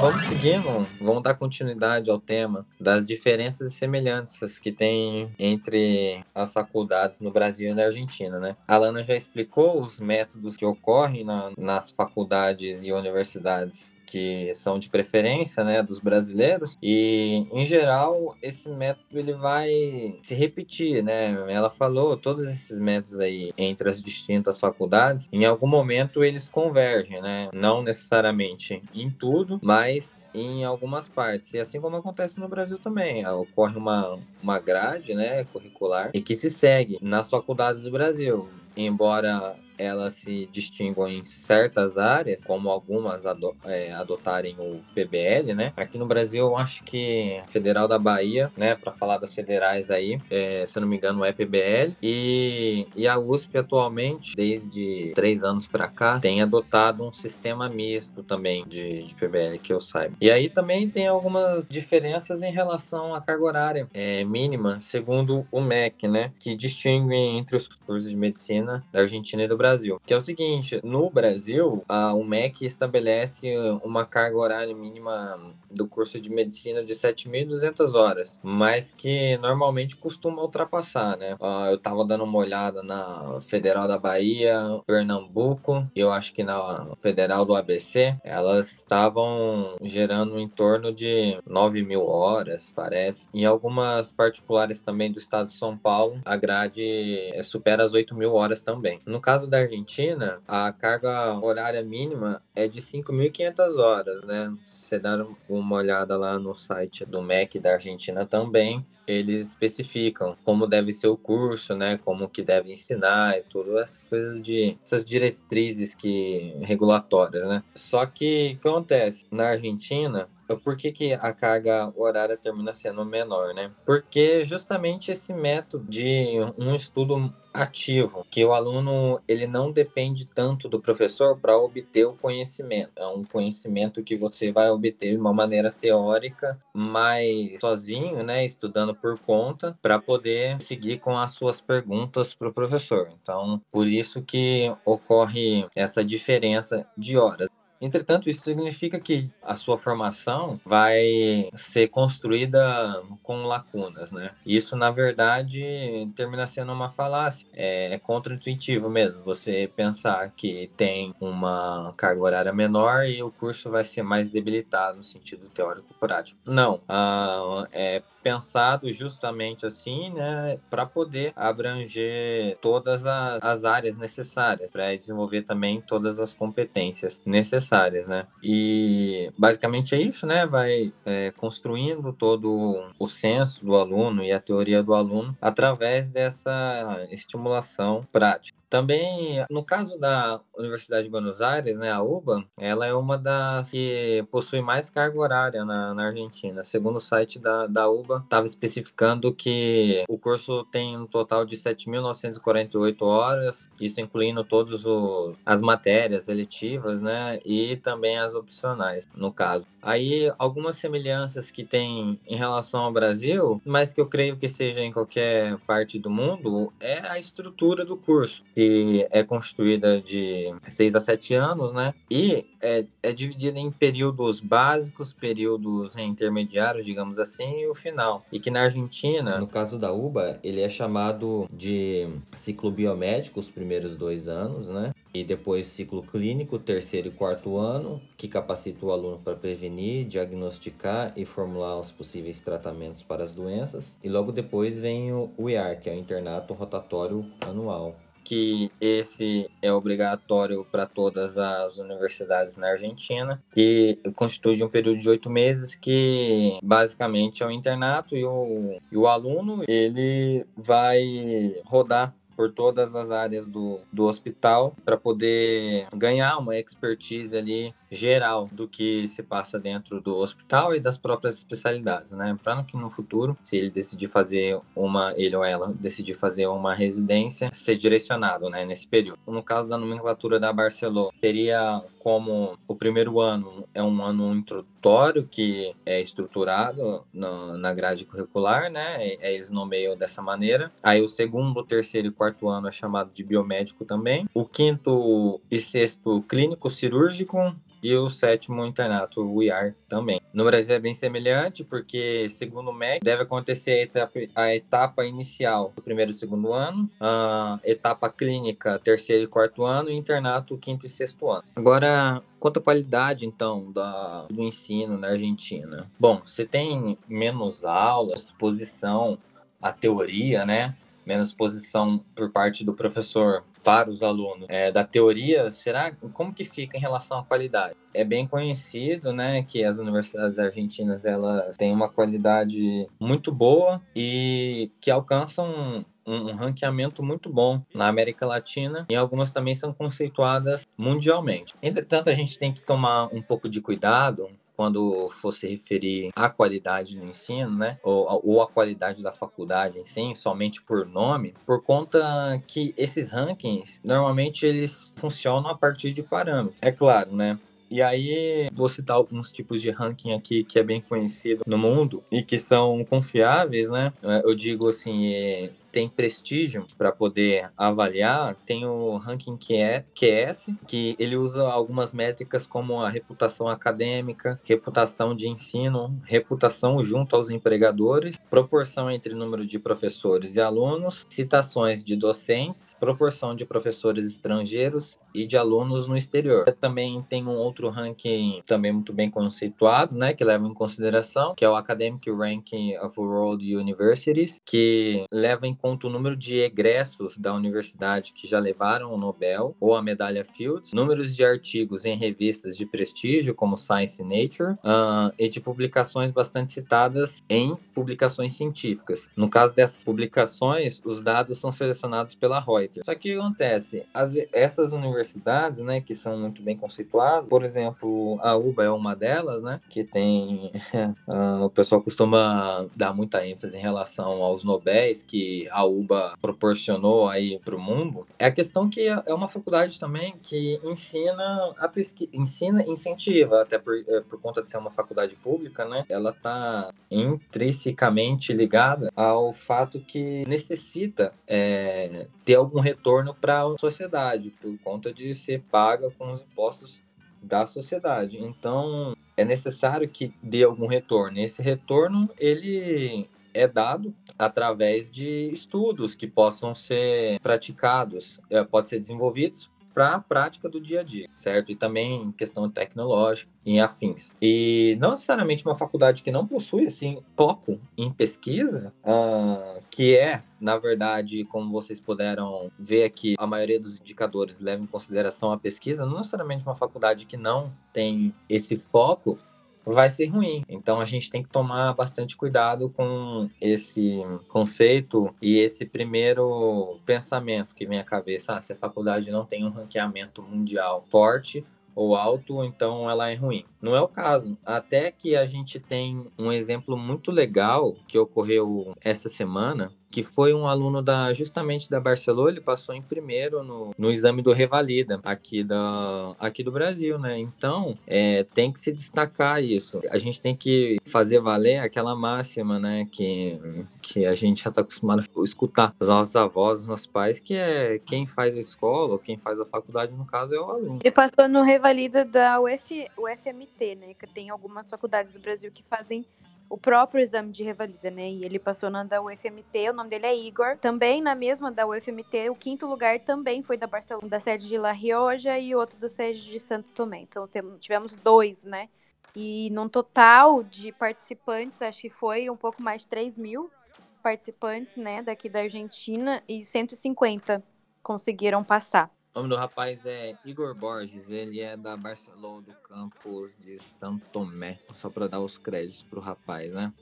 Vamos seguindo, vamos dar continuidade ao tema das diferenças e semelhanças que tem entre as faculdades no Brasil e na Argentina, né? A Lana já explicou os métodos que ocorrem na, nas faculdades e universidades que são de preferência, né, dos brasileiros. E em geral, esse método ele vai se repetir, né? Ela falou todos esses métodos aí entre as distintas faculdades, em algum momento eles convergem, né? Não necessariamente em tudo, mas em algumas partes. E assim como acontece no Brasil também, ocorre uma, uma grade né, curricular e que se segue nas faculdades do Brasil. Embora elas se distinguam em certas áreas, como algumas ado é, adotarem o PBL, né? Aqui no Brasil, eu acho que Federal da Bahia, né, para falar das federais aí, é, se eu não me engano, é PBL. E, e a USP atualmente, desde três anos para cá, tem adotado um sistema misto também de, de PBL, que eu saiba. E aí também tem algumas diferenças em relação à carga horária é, mínima, segundo o MEC, né, que distingue entre os cursos de medicina da Argentina e do Brasil Brasil. Que é o seguinte, no Brasil, a, o MEC estabelece uma carga horária mínima do curso de medicina de 7.200 horas, mas que normalmente costuma ultrapassar, né? Uh, eu tava dando uma olhada na Federal da Bahia, Pernambuco, eu acho que na Federal do ABC, elas estavam gerando em torno de 9 mil horas, parece. Em algumas particulares também do estado de São Paulo, a grade eh, supera as 8 mil horas também. No caso da Argentina, a carga horária mínima é de 5.500 horas, né? Você dá uma olhada lá no site do MEC da Argentina também, eles especificam como deve ser o curso, né, como que deve ensinar e tudo essas coisas de essas diretrizes que regulatórias, né? Só que acontece na Argentina por que, que a carga horária termina sendo menor, né? Porque justamente esse método de um estudo ativo, que o aluno ele não depende tanto do professor para obter o conhecimento. É um conhecimento que você vai obter de uma maneira teórica, mas sozinho, né, estudando por conta, para poder seguir com as suas perguntas para o professor. Então, por isso que ocorre essa diferença de horas. Entretanto, isso significa que a sua formação vai ser construída com lacunas, né? Isso, na verdade, termina sendo uma falácia. É, é contra-intuitivo mesmo você pensar que tem uma carga horária menor e o curso vai ser mais debilitado no sentido teórico-prático. Não. Ah, é pensado justamente assim, né, para poder abranger todas as, as áreas necessárias, para desenvolver também todas as competências necessárias, né? E basicamente é isso, né? Vai é, construindo todo o senso do aluno e a teoria do aluno através dessa estimulação prática. Também, no caso da Universidade de Buenos Aires, né, a UBA, ela é uma das que possui mais carga horária na, na Argentina. Segundo o site da, da UBA, estava especificando que o curso tem um total de 7.948 horas, isso incluindo todas as matérias eletivas, né, e também as opcionais, no caso. Aí, algumas semelhanças que tem em relação ao Brasil, mas que eu creio que seja em qualquer parte do mundo, é a estrutura do curso que é constituída de seis a sete anos, né? E é, é dividida em períodos básicos, períodos intermediários, digamos assim, e o final. E que na Argentina, no caso da UBA, ele é chamado de ciclo biomédico os primeiros dois anos, né? E depois ciclo clínico, terceiro e quarto ano, que capacita o aluno para prevenir, diagnosticar e formular os possíveis tratamentos para as doenças. E logo depois vem o IAR, que é o internato rotatório anual que esse é obrigatório para todas as universidades na Argentina, que constitui de um período de oito meses, que basicamente é o internato e o, e o aluno ele vai rodar por todas as áreas do, do hospital para poder ganhar uma expertise ali geral do que se passa dentro do hospital e das próprias especialidades, né? Para que no futuro, se ele decidir fazer uma, ele ou ela decidir fazer uma residência, ser direcionado, né, nesse período. No caso da nomenclatura da Barcelona, seria como o primeiro ano é um ano introdutório que é estruturado na, na grade curricular, né? É, eles nomeiam dessa maneira. Aí o segundo, terceiro e quarto ano é chamado de biomédico também. O quinto e sexto clínico cirúrgico e o sétimo internato, o IAR, também. No Brasil é bem semelhante, porque, segundo o MEC, deve acontecer a etapa, a etapa inicial do primeiro e segundo ano, a etapa clínica, terceiro e quarto ano, e internato, quinto e sexto ano. Agora, Quanto à qualidade, então, da, do ensino na Argentina? Bom, você tem menos aulas, exposição à teoria, né? Menos exposição por parte do professor para os alunos é, da teoria, será como que fica em relação à qualidade? É bem conhecido, né, que as universidades argentinas elas têm uma qualidade muito boa e que alcançam um, um ranqueamento muito bom na América Latina e algumas também são conceituadas mundialmente. Entretanto, a gente tem que tomar um pouco de cuidado quando for se referir à qualidade no ensino, né, ou, ou qualidade da faculdade em si, somente por nome, por conta que esses rankings normalmente eles funcionam a partir de parâmetros. É claro, né? E aí, vou citar alguns tipos de ranking aqui que é bem conhecido no mundo e que são confiáveis, né? Eu digo assim, é, tem prestígio para poder avaliar, tem o ranking QS, que ele usa algumas métricas como a reputação acadêmica, reputação de ensino, reputação junto aos empregadores, proporção entre número de professores e alunos, citações de docentes, proporção de professores estrangeiros e de alunos no exterior. Também tem um outro ranking também muito bem conceituado, né, que leva em consideração, que é o Academic Ranking of World Universities, que leva em conta o número de egressos da universidade que já levaram o Nobel ou a medalha Fields, números de artigos em revistas de prestígio como Science e Nature uh, e de publicações bastante citadas em publicações científicas. No caso dessas publicações, os dados são selecionados pela Reuters. Só que o que acontece? As, essas universidades, né, que são muito bem conceituadas, por exemplo, a UBA é uma delas, né, que tem uh, (laughs) o pessoal costuma dar muita ênfase em relação aos Nobéis que a UBA proporcionou aí para o mundo, é a questão que é uma faculdade também que ensina a pesquisa, ensina, incentiva, até por, é, por conta de ser uma faculdade pública, né? Ela está intrinsecamente ligada ao fato que necessita é, ter algum retorno para a sociedade, por conta de ser paga com os impostos da sociedade. Então, é necessário que dê algum retorno. Esse retorno, ele é dado através de estudos que possam ser praticados, é, pode ser desenvolvidos para a prática do dia a dia, certo? E também questão tecnológica e afins. E não necessariamente uma faculdade que não possui assim foco em pesquisa, uh, que é na verdade, como vocês puderam ver aqui, a maioria dos indicadores leva em consideração a pesquisa, não necessariamente uma faculdade que não tem esse foco vai ser ruim. Então a gente tem que tomar bastante cuidado com esse conceito e esse primeiro pensamento que vem à cabeça. Ah, se a faculdade não tem um ranqueamento mundial forte, ou alto, então ela é ruim. Não é o caso. Até que a gente tem um exemplo muito legal que ocorreu essa semana, que foi um aluno da justamente da Barcelona, ele passou em primeiro no, no exame do Revalida aqui, da, aqui do Brasil, né? Então, é, tem que se destacar isso. A gente tem que fazer valer aquela máxima, né? Que, que a gente já está acostumado a escutar os nossos avós, os nossos pais, que é quem faz a escola ou quem faz a faculdade, no caso, é o aluno. Ele passou no Revalida da UF, UFMT, né? Que tem algumas faculdades do Brasil que fazem o próprio exame de revalida, né? E ele passou na da UFMT, o nome dele é Igor. Também na mesma da UFMT, o quinto lugar também foi da Barcelona, da sede de La Rioja e outro da sede de Santo Tomé. Então tivemos dois, né? E num total de participantes, acho que foi um pouco mais de 3 mil participantes, né, daqui da Argentina, e 150 conseguiram passar. O nome do rapaz é Igor Borges, ele é da Barcelona do campus de Santo Tomé. Só para dar os créditos pro rapaz, né?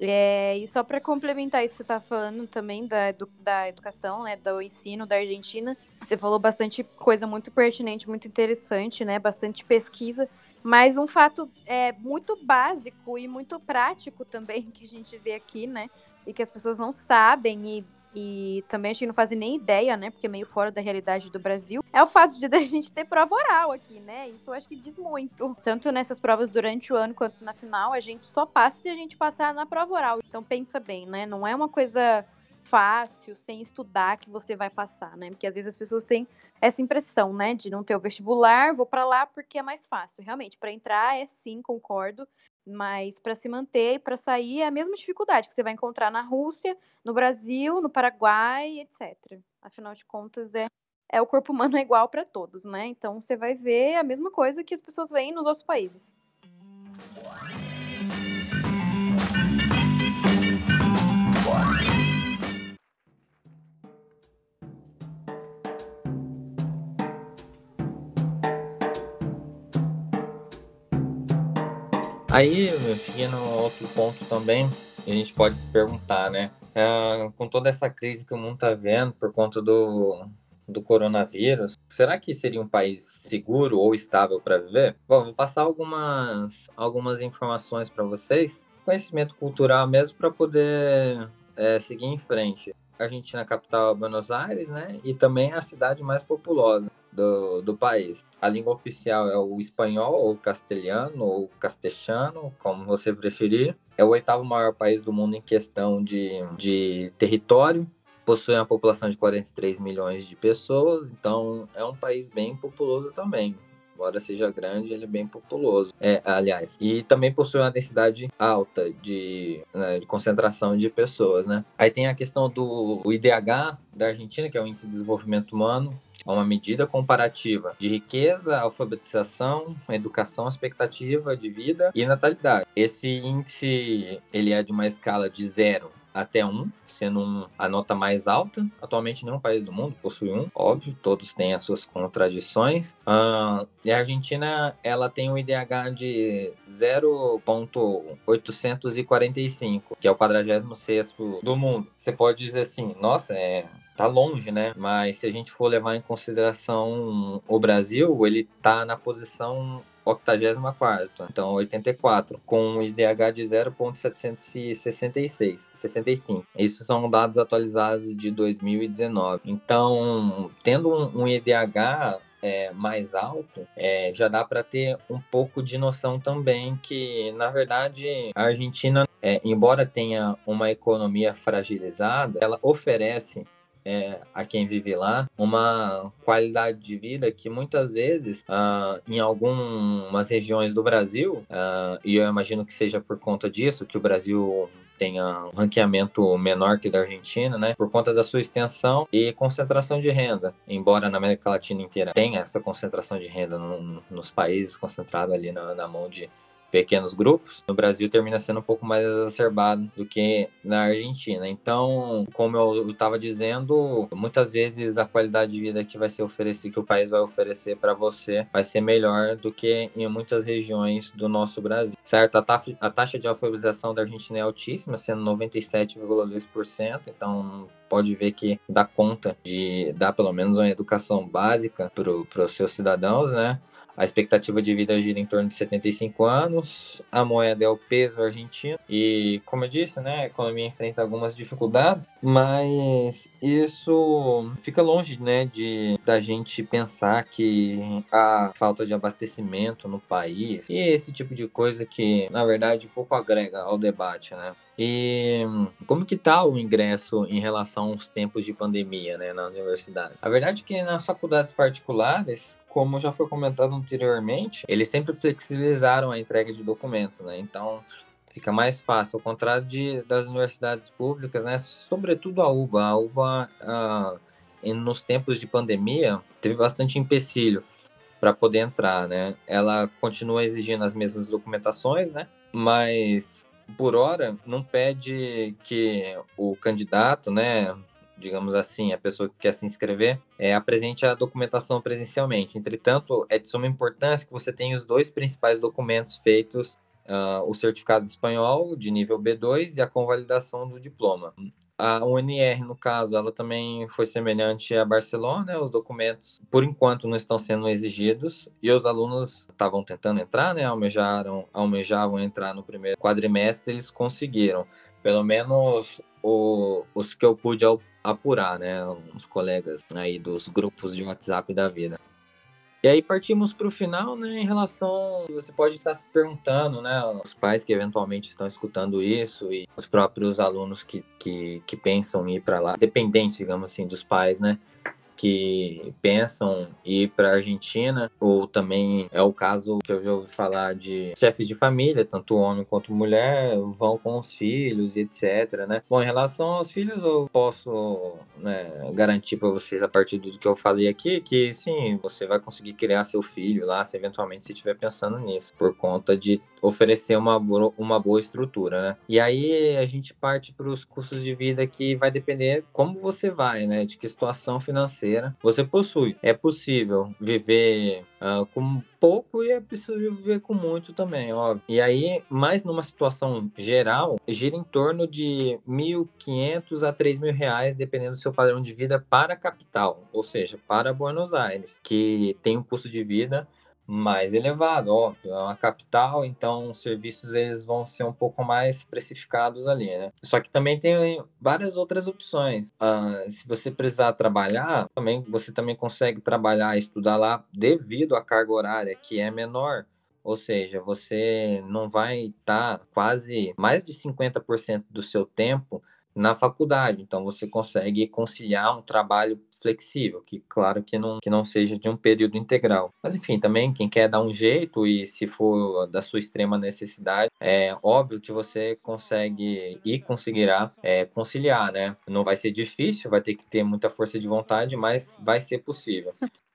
É, e só para complementar isso que você tá falando também da, da educação, né, do ensino da Argentina, você falou bastante coisa muito pertinente, muito interessante, né, bastante pesquisa, mas um fato é muito básico e muito prático também (laughs) que a gente vê aqui, né, e que as pessoas não sabem e e também a gente não fazem nem ideia, né? Porque é meio fora da realidade do Brasil. É o fato de (laughs) a gente ter prova oral aqui, né? Isso eu acho que diz muito. Tanto nessas provas durante o ano quanto na final, a gente só passa se a gente passar na prova oral. Então pensa bem, né? Não é uma coisa fácil, sem estudar, que você vai passar, né? Porque às vezes as pessoas têm essa impressão, né? De não ter o vestibular, vou para lá porque é mais fácil. Realmente, para entrar é sim, concordo. Mas para se manter e para sair é a mesma dificuldade que você vai encontrar na Rússia, no Brasil, no Paraguai, etc. Afinal de contas, é, é o corpo (laughs) humano é igual para todos, né? Então você vai ver a mesma coisa que as pessoas veem nos outros países. Aí, seguindo outro ponto também, a gente pode se perguntar, né? Uh, com toda essa crise que o mundo está vendo por conta do, do coronavírus, será que seria um país seguro ou estável para viver? Bom, vou passar algumas, algumas informações para vocês, conhecimento cultural mesmo, para poder é, seguir em frente. A Argentina capital é Buenos Aires, né? E também é a cidade mais populosa do, do país. A língua oficial é o espanhol, ou castelhano, ou castelhano, como você preferir. É o oitavo maior país do mundo em questão de, de território. Possui uma população de 43 milhões de pessoas, então é um país bem populoso também embora seja grande, ele é bem populoso. É, aliás, e também possui uma densidade alta de, né, de concentração de pessoas, né? Aí tem a questão do IDH da Argentina, que é o Índice de Desenvolvimento Humano, é uma medida comparativa de riqueza, alfabetização, educação, expectativa de vida e natalidade. Esse índice ele é de uma escala de zero até 1, sendo um, a nota mais alta. Atualmente, nenhum país do mundo possui um, óbvio, todos têm as suas contradições. Uh, e a Argentina, ela tem um IDH de 0,845, que é o 46 do mundo. Você pode dizer assim, nossa, é tá longe, né? Mas se a gente for levar em consideração o Brasil, ele tá na posição 84, então 84, com um IDH de 0,766, 65. Isso são dados atualizados de 2019. Então, tendo um, um IDH é, mais alto, é, já dá para ter um pouco de noção também que, na verdade, a Argentina, é, embora tenha uma economia fragilizada, ela oferece é, a quem vive lá uma qualidade de vida que muitas vezes, uh, em algumas regiões do Brasil, uh, e eu imagino que seja por conta disso que o Brasil tenha um ranqueamento menor que o da Argentina, né? Por conta da sua extensão e concentração de renda. Embora na América Latina inteira tenha essa concentração de renda no, nos países concentrado ali na, na mão de pequenos grupos, no Brasil termina sendo um pouco mais exacerbado do que na Argentina. Então, como eu estava dizendo, muitas vezes a qualidade de vida que vai ser oferecida, que o país vai oferecer para você, vai ser melhor do que em muitas regiões do nosso Brasil, certo? A, a taxa de alfabetização da Argentina é altíssima, sendo 97,2%, então pode ver que dá conta de dar pelo menos uma educação básica para os seus cidadãos, né? A expectativa de vida gira em torno de 75 anos, a moeda é o peso argentino. E, como eu disse, né, a economia enfrenta algumas dificuldades, mas isso fica longe, né, de da gente pensar que a falta de abastecimento no país. E esse tipo de coisa que, na verdade, pouco agrega ao debate, né? E como que tá o ingresso em relação aos tempos de pandemia, né, nas universidades? A verdade é que nas faculdades particulares, como já foi comentado anteriormente, eles sempre flexibilizaram a entrega de documentos, né? Então, fica mais fácil, ao contrário de, das universidades públicas, né? Sobretudo a UBA. A UBA, ah, nos tempos de pandemia, teve bastante empecilho para poder entrar, né? Ela continua exigindo as mesmas documentações, né? Mas por hora, não pede que o candidato, né, digamos assim, a pessoa que quer se inscrever, é, apresente a documentação presencialmente. Entretanto, é de suma importância que você tenha os dois principais documentos feitos, uh, o certificado espanhol de nível B2 e a convalidação do diploma. A UNR, no caso, ela também foi semelhante a Barcelona, os documentos, por enquanto, não estão sendo exigidos, e os alunos estavam tentando entrar, né? almejaram, almejavam entrar no primeiro quadrimestre, eles conseguiram. Pelo menos o, os que eu pude apurar, né? Os colegas aí dos grupos de WhatsApp da vida. E aí partimos para o final, né, em relação, você pode estar se perguntando, né, os pais que eventualmente estão escutando isso e os próprios alunos que, que, que pensam em ir para lá, dependente, digamos assim, dos pais, né, que pensam ir para a Argentina, ou também é o caso que eu já ouvi falar de chefes de família, tanto homem quanto mulher, vão com os filhos e etc, né? Bom, em relação aos filhos, eu posso né, garantir para vocês, a partir do que eu falei aqui, que sim, você vai conseguir criar seu filho lá, se eventualmente você estiver pensando nisso, por conta de oferecer uma, uma boa estrutura, né? E aí a gente parte para os custos de vida que vai depender como você vai, né? De que situação financeira você possui. É possível viver uh, com pouco e é possível viver com muito também, óbvio. E aí, mais numa situação geral, gira em torno de 1.500 a 3.000 reais, dependendo do seu padrão de vida para a capital, ou seja, para Buenos Aires, que tem um custo de vida mais elevado, óbvio, é uma capital, então os serviços eles vão ser um pouco mais precificados ali, né? Só que também tem várias outras opções. Uh, se você precisar trabalhar, também você também consegue trabalhar estudar lá devido à carga horária que é menor. Ou seja, você não vai estar tá quase mais de 50% do seu tempo na faculdade. Então você consegue conciliar um trabalho flexível, que claro que não, que não seja de um período integral. Mas enfim, também quem quer dar um jeito e se for da sua extrema necessidade, é óbvio que você consegue e conseguirá é, conciliar, né? Não vai ser difícil, vai ter que ter muita força de vontade, mas vai ser possível.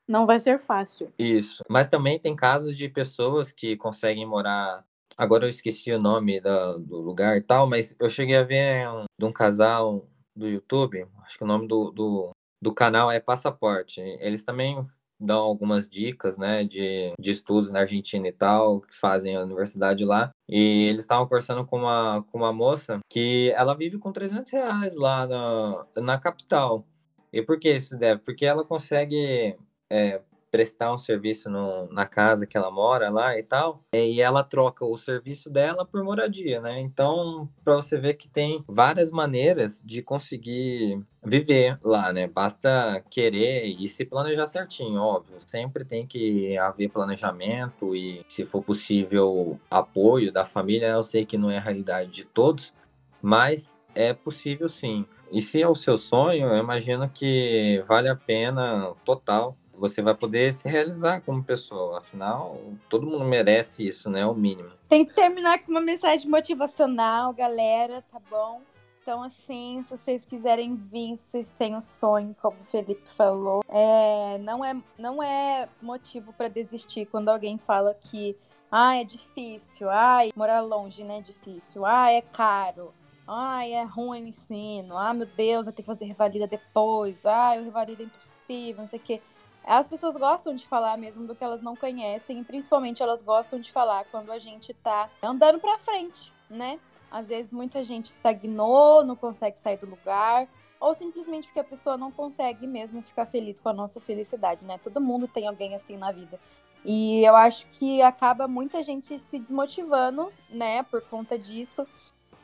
Não vai ser fácil. Isso. Mas também tem casos de pessoas que conseguem morar Agora eu esqueci o nome da, do lugar e tal, mas eu cheguei a ver um, de um casal do YouTube, acho que o nome do, do, do canal é Passaporte. Eles também dão algumas dicas, né, de, de estudos na Argentina e tal, que fazem a universidade lá. E eles estavam conversando com uma, com uma moça que ela vive com 300 reais lá na, na capital. E por que isso deve? Porque ela consegue é, prestar um serviço no, na casa que ela mora lá e tal, e ela troca o serviço dela por moradia, né? Então, para você ver que tem várias maneiras de conseguir viver lá, né? Basta querer e se planejar certinho, óbvio. Sempre tem que haver planejamento e, se for possível, apoio da família. Eu sei que não é a realidade de todos, mas é possível sim. E se é o seu sonho, eu imagino que vale a pena total. Você vai poder se realizar como pessoa. Afinal, todo mundo merece isso, né? O mínimo. Tem que terminar com uma mensagem motivacional, galera, tá bom? Então, assim, se vocês quiserem vir, vocês têm um sonho, como o Felipe falou, é, não, é, não é motivo para desistir quando alguém fala que ah, é difícil, ai, morar longe, né, é difícil, ah, é caro, ai, é ruim o ensino, ah, meu Deus, vai ter que fazer revalida depois, ai, o revalida é impossível, não sei o quê. As pessoas gostam de falar mesmo do que elas não conhecem, e principalmente elas gostam de falar quando a gente tá andando pra frente, né? Às vezes muita gente estagnou, não consegue sair do lugar, ou simplesmente porque a pessoa não consegue mesmo ficar feliz com a nossa felicidade, né? Todo mundo tem alguém assim na vida. E eu acho que acaba muita gente se desmotivando, né, por conta disso.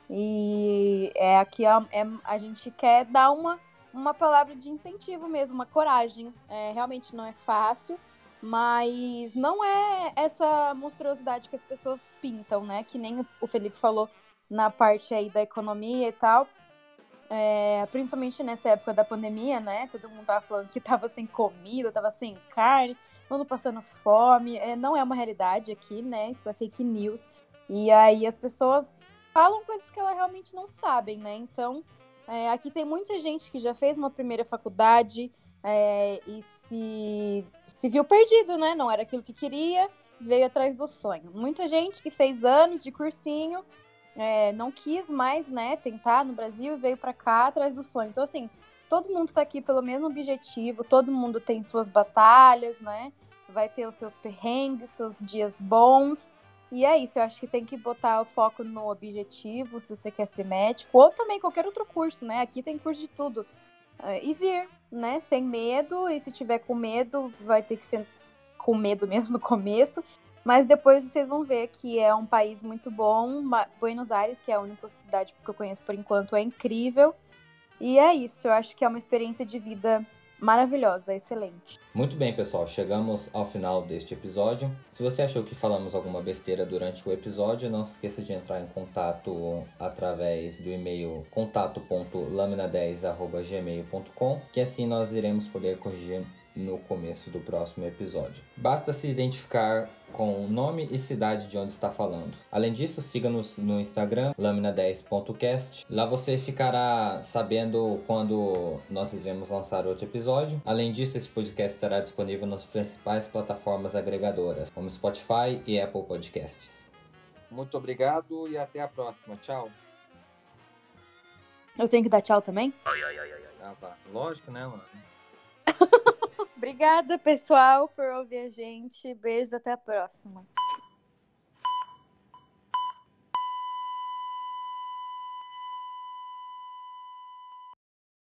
E é aqui a, é, a gente quer dar uma, uma palavra de incentivo mesmo, uma coragem. É, realmente não é fácil, mas não é essa monstruosidade que as pessoas pintam, né? Que nem o Felipe falou na parte aí da economia e tal. É, principalmente nessa época da pandemia, né? Todo mundo tava falando que tava sem comida, tava sem carne, todo passando fome. É, não é uma realidade aqui, né? Isso é fake news. E aí as pessoas falam coisas que elas realmente não sabem, né? Então, é, aqui tem muita gente que já fez uma primeira faculdade é, e se, se viu perdido, né? Não era aquilo que queria, veio atrás do sonho. Muita gente que fez anos de cursinho é, não quis mais, né, tentar no Brasil e veio para cá atrás do sonho. Então, assim, todo mundo tá aqui pelo mesmo objetivo, todo mundo tem suas batalhas, né? Vai ter os seus perrengues, seus dias bons. E é isso, eu acho que tem que botar o foco no objetivo, se você quer ser médico, ou também qualquer outro curso, né? Aqui tem curso de tudo. É, e vir, né? Sem medo, e se tiver com medo, vai ter que ser com medo mesmo no (laughs) começo. Mas depois vocês vão ver que é um país muito bom. Buenos Aires, que é a única cidade que eu conheço por enquanto, é incrível. E é isso, eu acho que é uma experiência de vida maravilhosa, excelente. Muito bem, pessoal, chegamos ao final deste episódio. Se você achou que falamos alguma besteira durante o episódio, não se esqueça de entrar em contato através do e-mail contato.lamina10@gmail.com, que assim nós iremos poder corrigir no começo do próximo episódio. Basta se identificar com o nome e cidade de onde está falando. Além disso, siga-nos no Instagram, lamina10.cast. Lá você ficará sabendo quando nós iremos lançar outro episódio. Além disso, esse podcast estará disponível nas principais plataformas agregadoras, como Spotify e Apple Podcasts. Muito obrigado e até a próxima. Tchau. Eu tenho que dar tchau também? Ah, tá. Lógico, né, mano? Obrigada, pessoal, por ouvir a gente. Beijo, até a próxima.